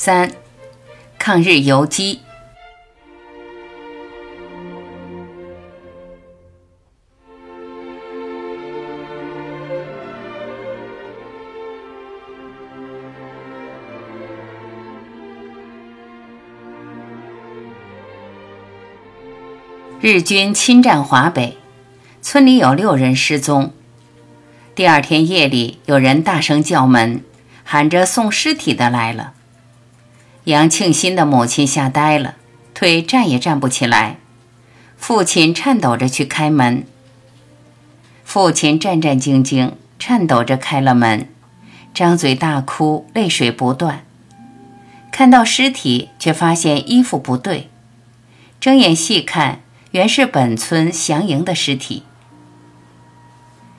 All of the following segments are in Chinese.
三、抗日游击。日军侵占华北，村里有六人失踪。第二天夜里，有人大声叫门，喊着送尸体的来了。杨庆新的母亲吓呆了，腿站也站不起来。父亲颤抖着去开门。父亲战战兢兢，颤抖着开了门，张嘴大哭，泪水不断。看到尸体，却发现衣服不对，睁眼细看。原是本村祥营的尸体。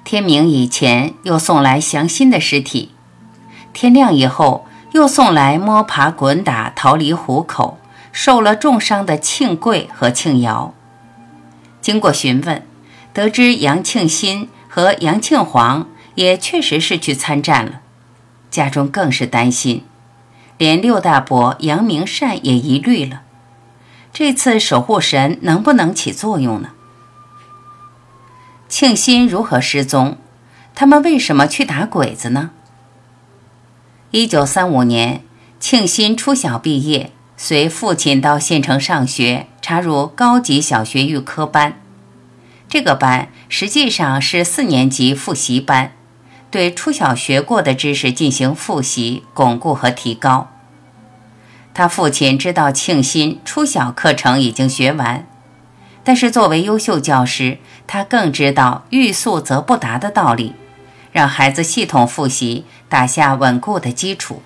天明以前又送来祥新的尸体，天亮以后又送来摸爬滚打逃离虎口、受了重伤的庆贵和庆瑶。经过询问，得知杨庆新和杨庆煌也确实是去参战了，家中更是担心，连六大伯杨明善也疑虑了。这次守护神能不能起作用呢？庆新如何失踪？他们为什么去打鬼子呢？一九三五年，庆新初小毕业，随父亲到县城上学，插入高级小学预科班。这个班实际上是四年级复习班，对初小学过的知识进行复习、巩固和提高。他父亲知道庆新初小课程已经学完，但是作为优秀教师，他更知道欲速则不达的道理，让孩子系统复习，打下稳固的基础。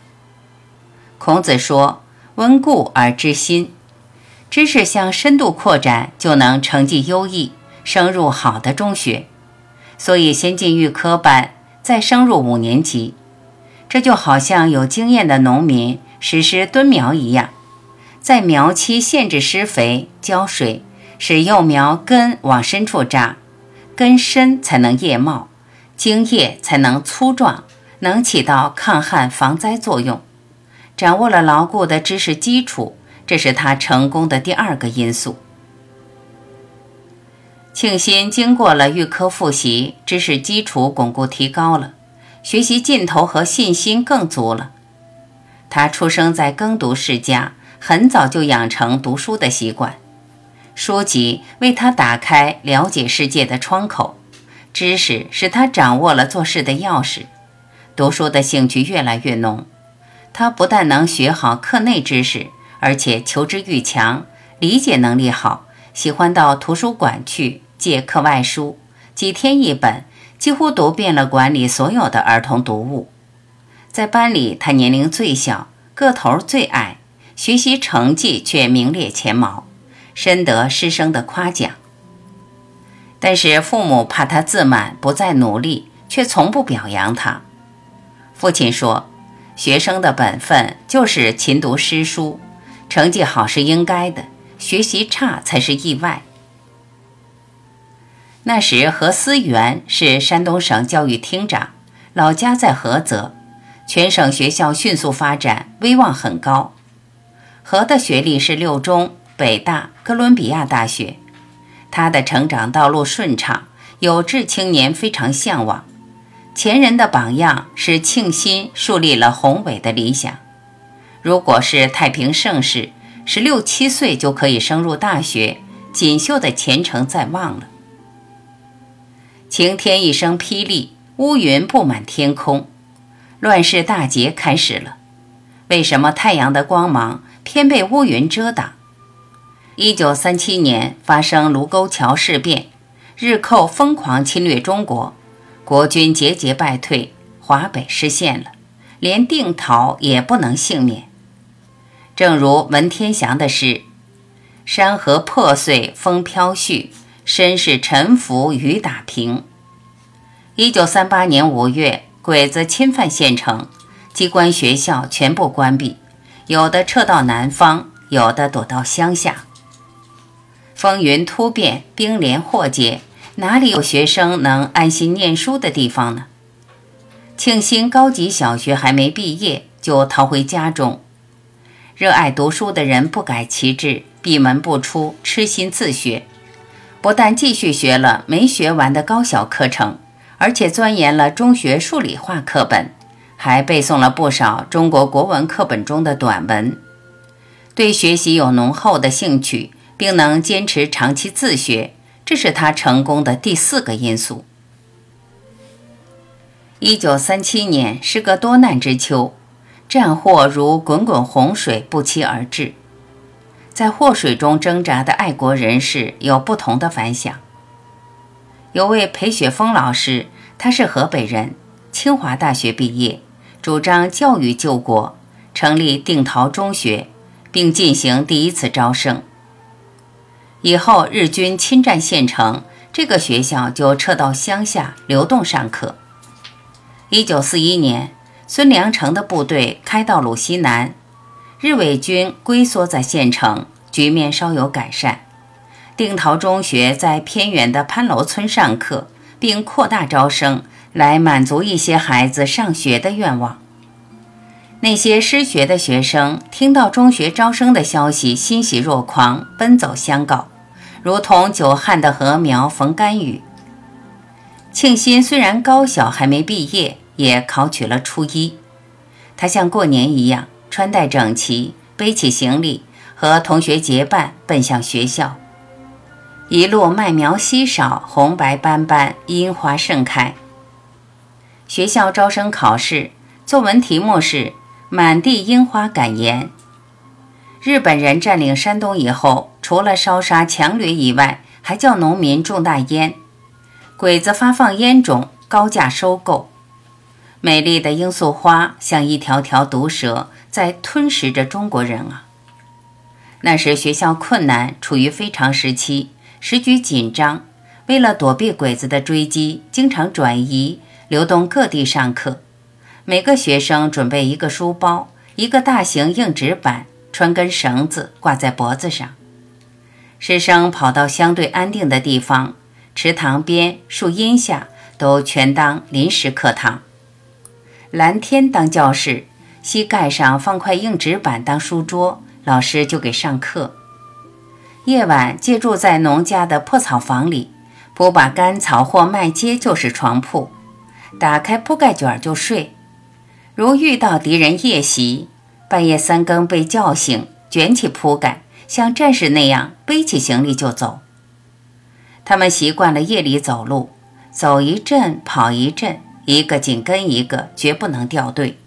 孔子说：“温故而知新，知识向深度扩展，就能成绩优异，升入好的中学。所以先进预科班，再升入五年级。这就好像有经验的农民。”实施蹲苗一样，在苗期限制施肥、浇水，使幼苗根往深处扎，根深才能叶茂，茎叶才能粗壮，能起到抗旱防灾作用。掌握了牢固的知识基础，这是他成功的第二个因素。庆新经过了预科复习，知识基础巩固提高了，学习劲头和信心更足了。他出生在耕读世家，很早就养成读书的习惯。书籍为他打开了解世界的窗口，知识使他掌握了做事的钥匙。读书的兴趣越来越浓，他不但能学好课内知识，而且求知欲强，理解能力好，喜欢到图书馆去借课外书，几天一本，几乎读遍了馆里所有的儿童读物。在班里，他年龄最小，个头最矮，学习成绩却名列前茅，深得师生的夸奖。但是父母怕他自满，不再努力，却从不表扬他。父亲说：“学生的本分就是勤读诗书，成绩好是应该的，学习差才是意外。”那时何思源是山东省教育厅长，老家在菏泽。全省学校迅速发展，威望很高。何的学历是六中、北大、哥伦比亚大学。他的成长道路顺畅，有志青年非常向往。前人的榜样使庆新树立了宏伟的理想。如果是太平盛世，十六七岁就可以升入大学，锦绣的前程在望了。晴天一声霹雳，乌云布满天空。乱世大劫开始了，为什么太阳的光芒偏被乌云遮挡？一九三七年发生卢沟桥事变，日寇疯狂侵略中国，国军节节败退，华北失陷了，连定陶也不能幸免。正如文天祥的诗：“山河破碎风飘絮，身世沉浮雨打萍。”一九三八年五月。鬼子侵犯县城，机关学校全部关闭，有的撤到南方，有的躲到乡下。风云突变，兵连祸结，哪里有学生能安心念书的地方呢？庆新高级小学还没毕业，就逃回家中。热爱读书的人不改其志，闭门不出，痴心自学。不但继续学了没学完的高小课程，而且钻研了中学数理化课本，还背诵了不少中国国文课本中的短文。对学习有浓厚的兴趣，并能坚持长期自学，这是他成功的第四个因素。一九三七年是个多难之秋，战祸如滚滚洪水不期而至。在祸水中挣扎的爱国人士有不同的反响。有位裴雪峰老师，他是河北人，清华大学毕业，主张教育救国，成立定陶中学，并进行第一次招生。以后日军侵占县城，这个学校就撤到乡下流动上课。一九四一年，孙良诚的部队开到鲁西南。日伪军龟缩在县城，局面稍有改善。定陶中学在偏远的潘楼村上课，并扩大招生，来满足一些孩子上学的愿望。那些失学的学生听到中学招生的消息，欣喜若狂，奔走相告，如同久旱的禾苗逢甘雨。庆新虽然高小还没毕业，也考取了初一。他像过年一样。穿戴整齐，背起行李，和同学结伴奔向学校。一路麦苗稀少，红白斑斑，樱花盛开。学校招生考试作文题目是《满地樱花感言》。日本人占领山东以后，除了烧杀抢掠以外，还叫农民种大烟，鬼子发放烟种，高价收购。美丽的罂粟花像一条条毒蛇。在吞噬着中国人啊！那时学校困难，处于非常时期，时局紧张。为了躲避鬼子的追击，经常转移，流动各地上课。每个学生准备一个书包，一个大型硬纸板，穿根绳子挂在脖子上。师生跑到相对安定的地方，池塘边、树荫下，都全当临时课堂。蓝天当教室。膝盖上放块硬纸板当书桌，老师就给上课。夜晚借住在农家的破草房里，铺把干草或麦秸就是床铺，打开铺盖卷就睡。如遇到敌人夜袭，半夜三更被叫醒，卷起铺盖，像战士那样背起行李就走。他们习惯了夜里走路，走一阵跑一阵，一个紧跟一个，绝不能掉队。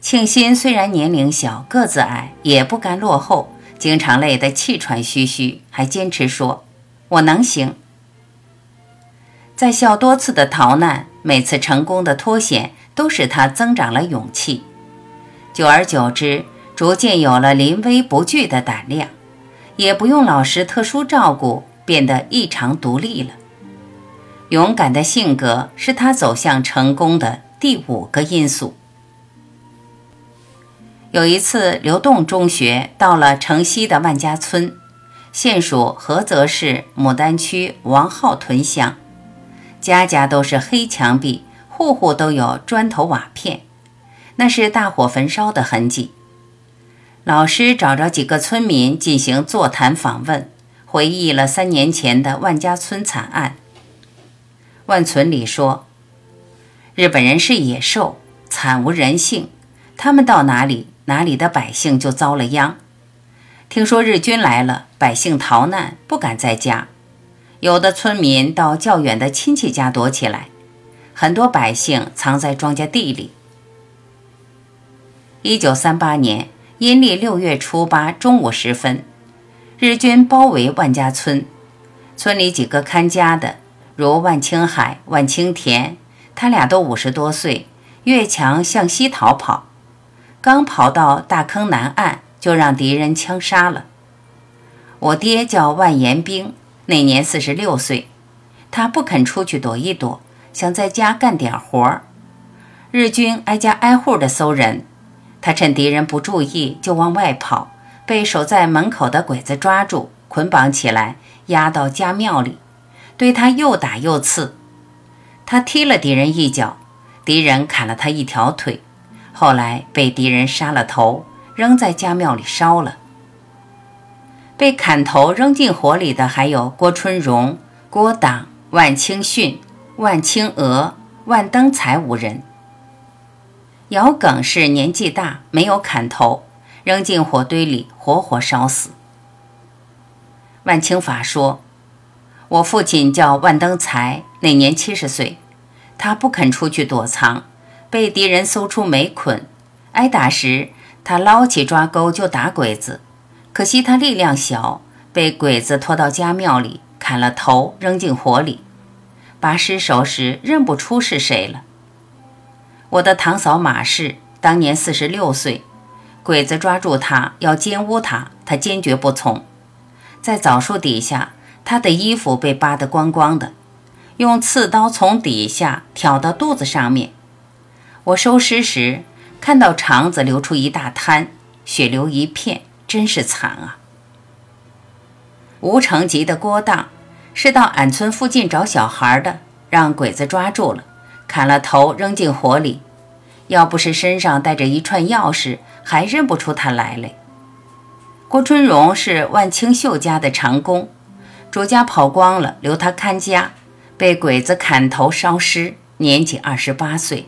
庆新虽然年龄小，个子矮，也不甘落后，经常累得气喘吁吁，还坚持说：“我能行。”在校多次的逃难，每次成功的脱险，都使他增长了勇气。久而久之，逐渐有了临危不惧的胆量，也不用老师特殊照顾，变得异常独立了。勇敢的性格是他走向成功的第五个因素。有一次，流动中学到了城西的万家村，现属菏泽市牡丹区王浩屯乡，家家都是黑墙壁，户户都有砖头瓦片，那是大火焚烧的痕迹。老师找着几个村民进行座谈访问，回忆了三年前的万家村惨案。万村里说：“日本人是野兽，惨无人性，他们到哪里？”哪里的百姓就遭了殃。听说日军来了，百姓逃难，不敢在家。有的村民到较远的亲戚家躲起来，很多百姓藏在庄稼地里。一九三八年阴历六月初八中午时分，日军包围万家村，村里几个看家的，如万青海、万清田，他俩都五十多岁，越墙向西逃跑。刚跑到大坑南岸，就让敌人枪杀了。我爹叫万延兵，那年四十六岁，他不肯出去躲一躲，想在家干点活儿。日军挨家挨户的搜人，他趁敌人不注意就往外跑，被守在门口的鬼子抓住，捆绑起来，押到家庙里，对他又打又刺。他踢了敌人一脚，敌人砍了他一条腿。后来被敌人杀了头，扔在家庙里烧了。被砍头扔进火里的还有郭春荣、郭党、万清训、万清娥、万登才五人。姚耿是年纪大，没有砍头，扔进火堆里，活活烧死。万清法说：“我父亲叫万登才，那年七十岁，他不肯出去躲藏，被敌人搜出煤捆，挨打时，他捞起抓钩就打鬼子，可惜他力量小，被鬼子拖到家庙里，砍了头，扔进火里，拔尸首时认不出是谁了。”我的堂嫂马氏当年四十六岁，鬼子抓住她要奸污她，她坚决不从。在枣树底下，她的衣服被扒得光光的，用刺刀从底下挑到肚子上面。我收尸时看到肠子流出一大滩，血流一片，真是惨啊！吴成吉的郭当是到俺村附近找小孩的，让鬼子抓住了。砍了头，扔进火里。要不是身上带着一串钥匙，还认不出他来嘞。郭春荣是万清秀家的长工，主家跑光了，留他看家，被鬼子砍头烧尸，年仅二十八岁。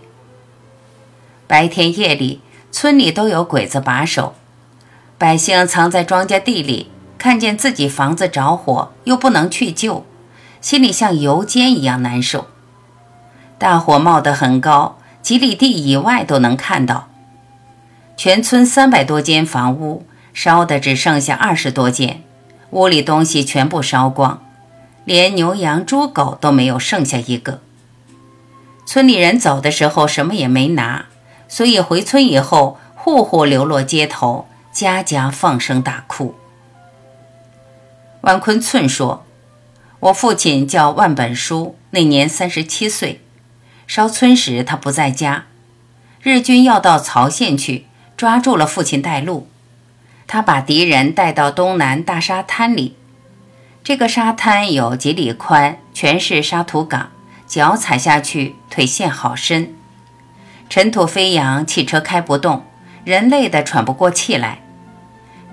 白天夜里，村里都有鬼子把守，百姓藏在庄稼地里，看见自己房子着火，又不能去救，心里像油煎一样难受。大火冒得很高，几里地以外都能看到。全村三百多间房屋烧的只剩下二十多间，屋里东西全部烧光，连牛羊猪狗都没有剩下一个。村里人走的时候什么也没拿，所以回村以后户户流落街头，家家放声大哭。万坤寸说：“我父亲叫万本书，那年三十七岁。”烧村时，他不在家。日军要到曹县去，抓住了父亲带路。他把敌人带到东南大沙滩里。这个沙滩有几里宽，全是沙土岗，脚踩下去，腿陷好深，尘土飞扬，汽车开不动，人累得喘不过气来。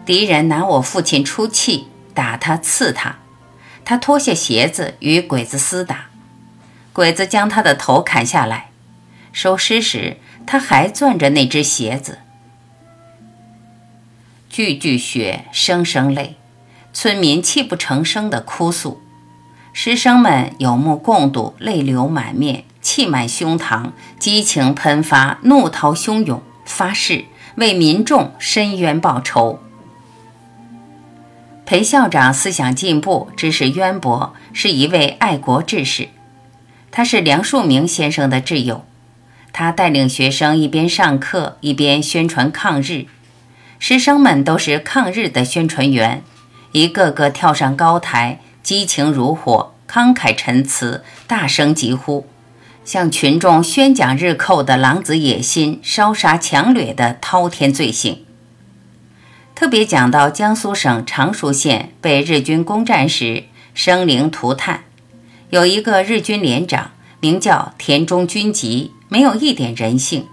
敌人拿我父亲出气，打他，刺他，他脱下鞋子与鬼子厮打。鬼子将他的头砍下来，收尸时他还攥着那只鞋子。句句血，声声泪，村民泣不成声地哭诉，师生们有目共睹，泪流满面，气满胸膛，激情喷发，怒涛汹涌，发誓为民众伸冤报仇。裴校长思想进步，知识渊博，是一位爱国志士。他是梁漱溟先生的挚友，他带领学生一边上课一边宣传抗日，师生们都是抗日的宣传员，一个个跳上高台，激情如火，慷慨陈词，大声疾呼，向群众宣讲日寇的狼子野心、烧杀抢掠的滔天罪行。特别讲到江苏省常熟县被日军攻占时，生灵涂炭。有一个日军连长，名叫田中军吉，没有一点人性，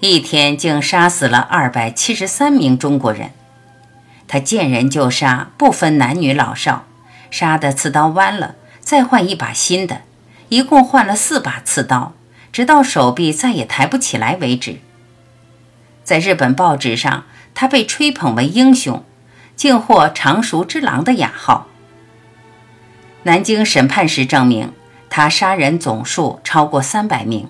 一天竟杀死了二百七十三名中国人。他见人就杀，不分男女老少，杀的刺刀弯了，再换一把新的，一共换了四把刺刀，直到手臂再也抬不起来为止。在日本报纸上，他被吹捧为英雄，竟获“常熟之狼”的雅号。南京审判时证明，他杀人总数超过三百名。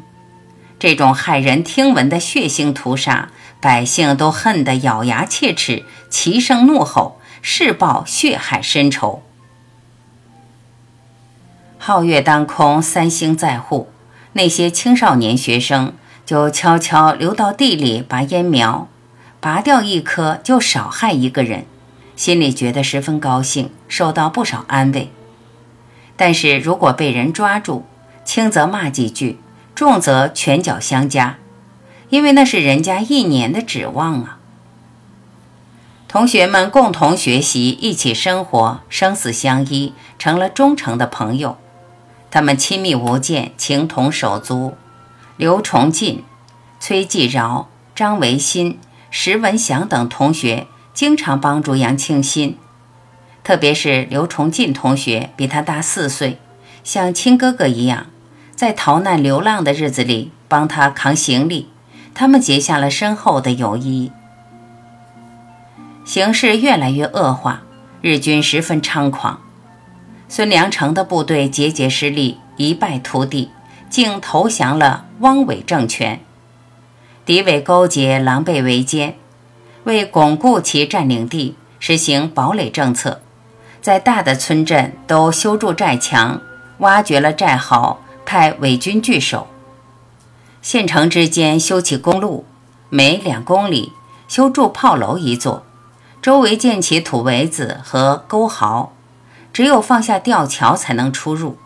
这种骇人听闻的血腥屠杀，百姓都恨得咬牙切齿，齐声怒吼，誓报血海深仇。皓月当空，三星在户，那些青少年学生就悄悄溜到地里拔烟苗，拔掉一棵就少害一个人，心里觉得十分高兴，受到不少安慰。但是如果被人抓住，轻则骂几句，重则拳脚相加，因为那是人家一年的指望啊。同学们共同学习，一起生活，生死相依，成了忠诚的朋友。他们亲密无间，情同手足。刘崇进、崔继饶、张维新、石文祥等同学经常帮助杨庆新，特别是刘崇进同学比他大四岁，像亲哥哥一样，在逃难流浪的日子里帮他扛行李，他们结下了深厚的友谊。形势越来越恶化，日军十分猖狂，孙良诚的部队节节失利，一败涂地，竟投降了汪伪政权。敌伪勾结，狼狈为奸，为巩固其占领地，实行堡垒政策，在大的村镇都修筑寨墙，挖掘了寨壕，派伪军据守。县城之间修起公路，每两公里修筑炮楼一座。周围建起土围子和沟壕，只有放下吊桥才能出入。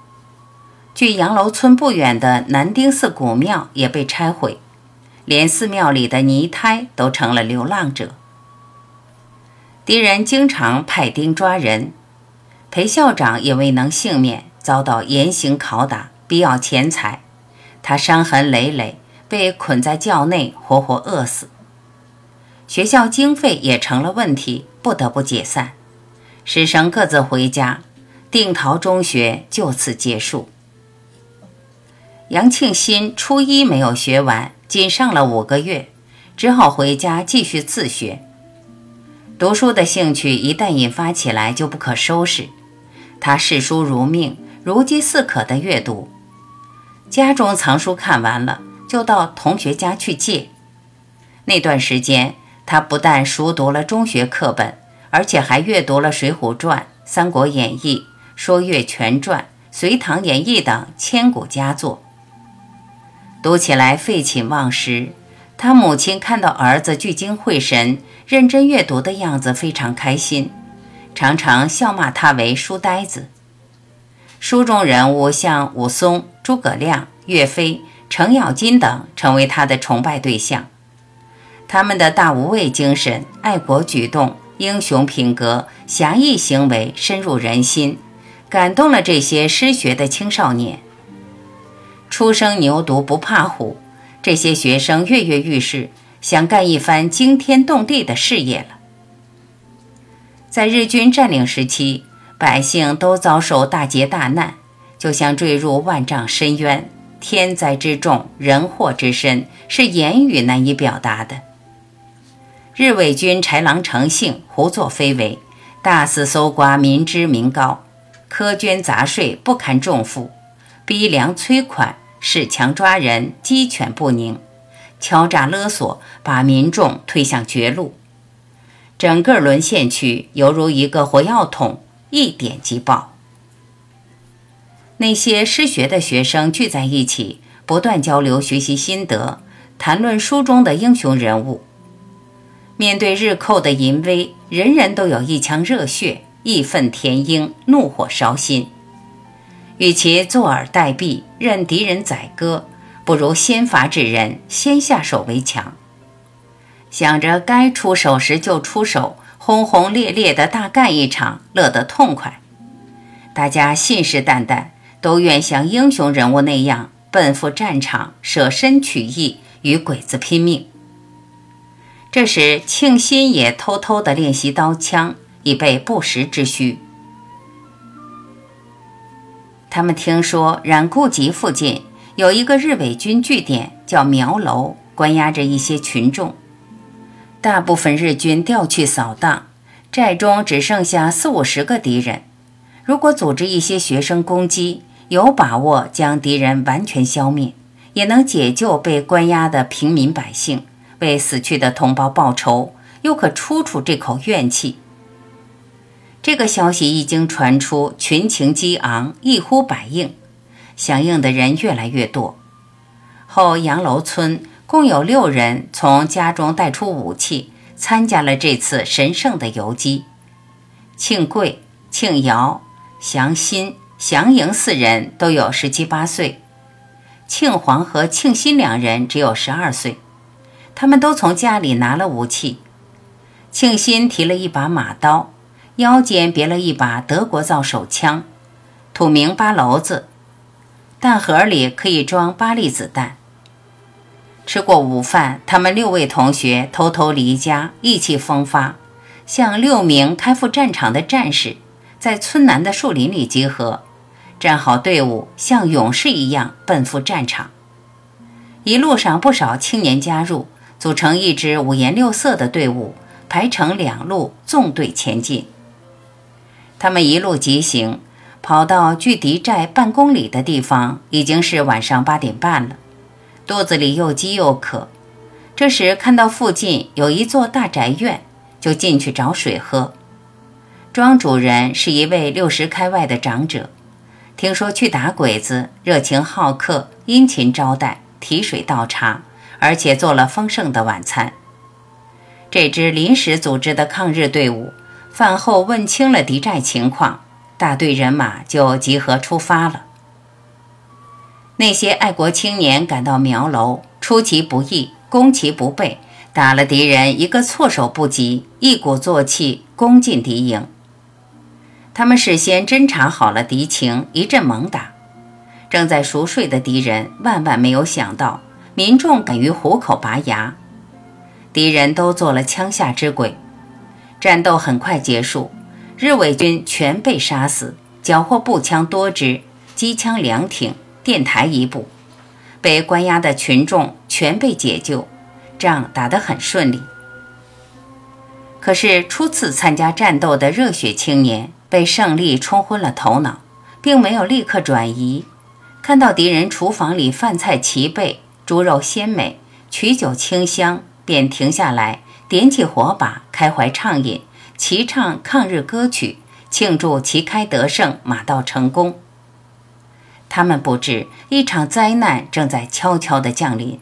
距杨楼村不远的南丁寺古庙也被拆毁，连寺庙里的泥胎都成了流浪者。敌人经常派丁抓人，裴校长也未能幸免，遭到严刑拷打，逼要钱财，他伤痕累累，被捆在教内，活活饿死。学校经费也成了问题，不得不解散，师生各自回家，定陶中学就此结束。杨庆新初一没有学完，仅上了五个月，只好回家继续自学。读书的兴趣一旦引发起来，就不可收拾。他视书如命，如饥似渴地阅读。家中藏书看完了，就到同学家去借。那段时间。他不但熟读了中学课本，而且还阅读了《水浒传》《三国演义》《说岳全传》《隋唐演义》等千古佳作，读起来废寝忘食。他母亲看到儿子聚精会神、认真阅读的样子，非常开心，常常笑骂他为书呆子。书中人物像武松、诸葛亮、岳飞、程咬金等，成为他的崇拜对象。他们的大无畏精神、爱国举动、英雄品格、侠义行为深入人心，感动了这些失学的青少年。初生牛犊不怕虎，这些学生跃跃欲试，想干一番惊天动地的事业了。在日军占领时期，百姓都遭受大劫大难，就像坠入万丈深渊，天灾之重，人祸之深，是言语难以表达的。日伪军豺狼成性，胡作非为，大肆搜刮民脂民膏，苛捐杂税不堪重负，逼粮催款，恃强抓人，鸡犬不宁，敲诈勒索，把民众推向绝路。整个沦陷区犹如一个火药桶，一点即爆。那些失学的学生聚在一起，不断交流学习心得，谈论书中的英雄人物。面对日寇的淫威，人人都有一腔热血，义愤填膺，怒火烧心。与其坐而待毙，任敌人宰割，不如先发制人，先下手为强。想着该出手时就出手，轰轰烈烈的大干一场，乐得痛快。大家信誓旦旦，都愿像英雄人物那样奔赴战场，舍身取义，与鬼子拼命。这时，庆新也偷偷地练习刀枪，以备不时之需。他们听说冉固集附近有一个日伪军据点，叫苗楼，关押着一些群众。大部分日军调去扫荡，寨中只剩下四五十个敌人。如果组织一些学生攻击，有把握将敌人完全消灭，也能解救被关押的平民百姓。为死去的同胞报仇，又可出出这口怨气。这个消息一经传出，群情激昂，一呼百应，响应的人越来越多。后杨楼村共有六人从家中带出武器，参加了这次神圣的游击。庆贵、庆瑶、祥新、祥营四人都有十七八岁，庆黄和庆新两人只有十二岁。他们都从家里拿了武器。庆新提了一把马刀，腰间别了一把德国造手枪，土名八篓子，弹盒里可以装八粒子弹。吃过午饭，他们六位同学偷偷离家，意气风发，像六名开赴战场的战士，在村南的树林里集合，站好队伍，像勇士一样奔赴战场。一路上，不少青年加入，组成一支五颜六色的队伍，排成两路，纵队前进。他们一路疾行，跑到距敌寨半公里的地方，已经是晚上八点半了。肚子里又饥又渴，这时看到附近有一座大宅院，就进去找水喝。庄主人是一位六十开外的长者，听说去打鬼子，热情好客，殷勤招待，提水倒茶，而且做了丰盛的晚餐。这支临时组织的抗日队伍饭后问清了敌寨情况，大队人马就集合出发了。那些爱国青年赶到苗楼，出其不意，攻其不备，打了敌人一个措手不及，一鼓作气攻进敌营。他们事先侦查好了敌情，一阵猛打。正在熟睡的敌人万万没有想到，民众敢于虎口拔牙，敌人都做了枪下之鬼。战斗很快结束，日伪军全被杀死，缴获步枪多支，机枪两挺。电台一部，被关押的群众全被解救，仗打得很顺利。可是初次参加战斗的热血青年被胜利冲昏了头脑，并没有立刻转移。看到敌人厨房里饭菜齐备，猪肉鲜美，曲酒清香，便停下来，点起火把，开怀畅饮，齐唱抗日歌曲，庆祝旗开得胜，马到成功。他们不知一场灾难正在悄悄地降临。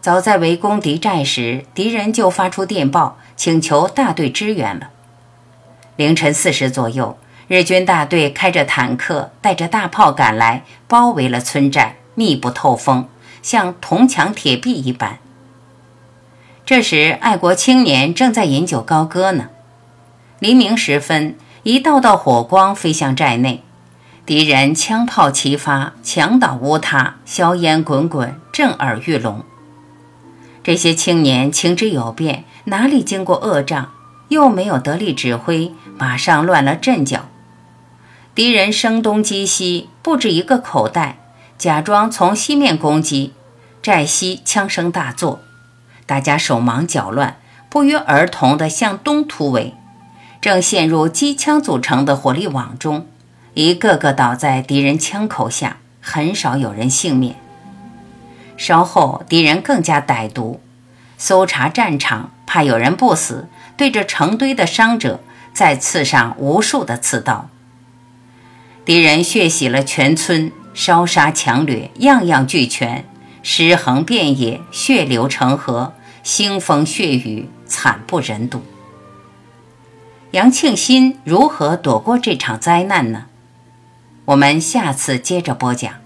早在围攻敌寨时，敌人就发出电报，请求大队支援了。凌晨四时左右，日军大队开着坦克，带着大炮赶来，包围了村寨，密不透风，像铜墙铁壁一般。这时，爱国青年正在饮酒高歌呢。黎明时分，一道道火光飞向寨内。敌人枪炮齐发，墙倒屋塌，硝烟滚滚，震耳欲聋。这些青年情之有变，哪里经过恶仗，又没有得力指挥，马上乱了阵脚。敌人声东击西，布置一个口袋，假装从西面攻击，寨西枪声大作，大家手忙脚乱，不约而同地向东突围，正陷入机枪组成的火力网中。一个个倒在敌人枪口下，很少有人幸免。稍后，敌人更加歹毒，搜查战场，怕有人不死，对着成堆的伤者再刺上无数的刺刀。敌人血洗了全村，烧杀抢掠，样样俱全，尸横遍野，血流成河，腥风血雨，惨不忍睹。杨庆新如何躲过这场灾难呢？我们下次接着播讲。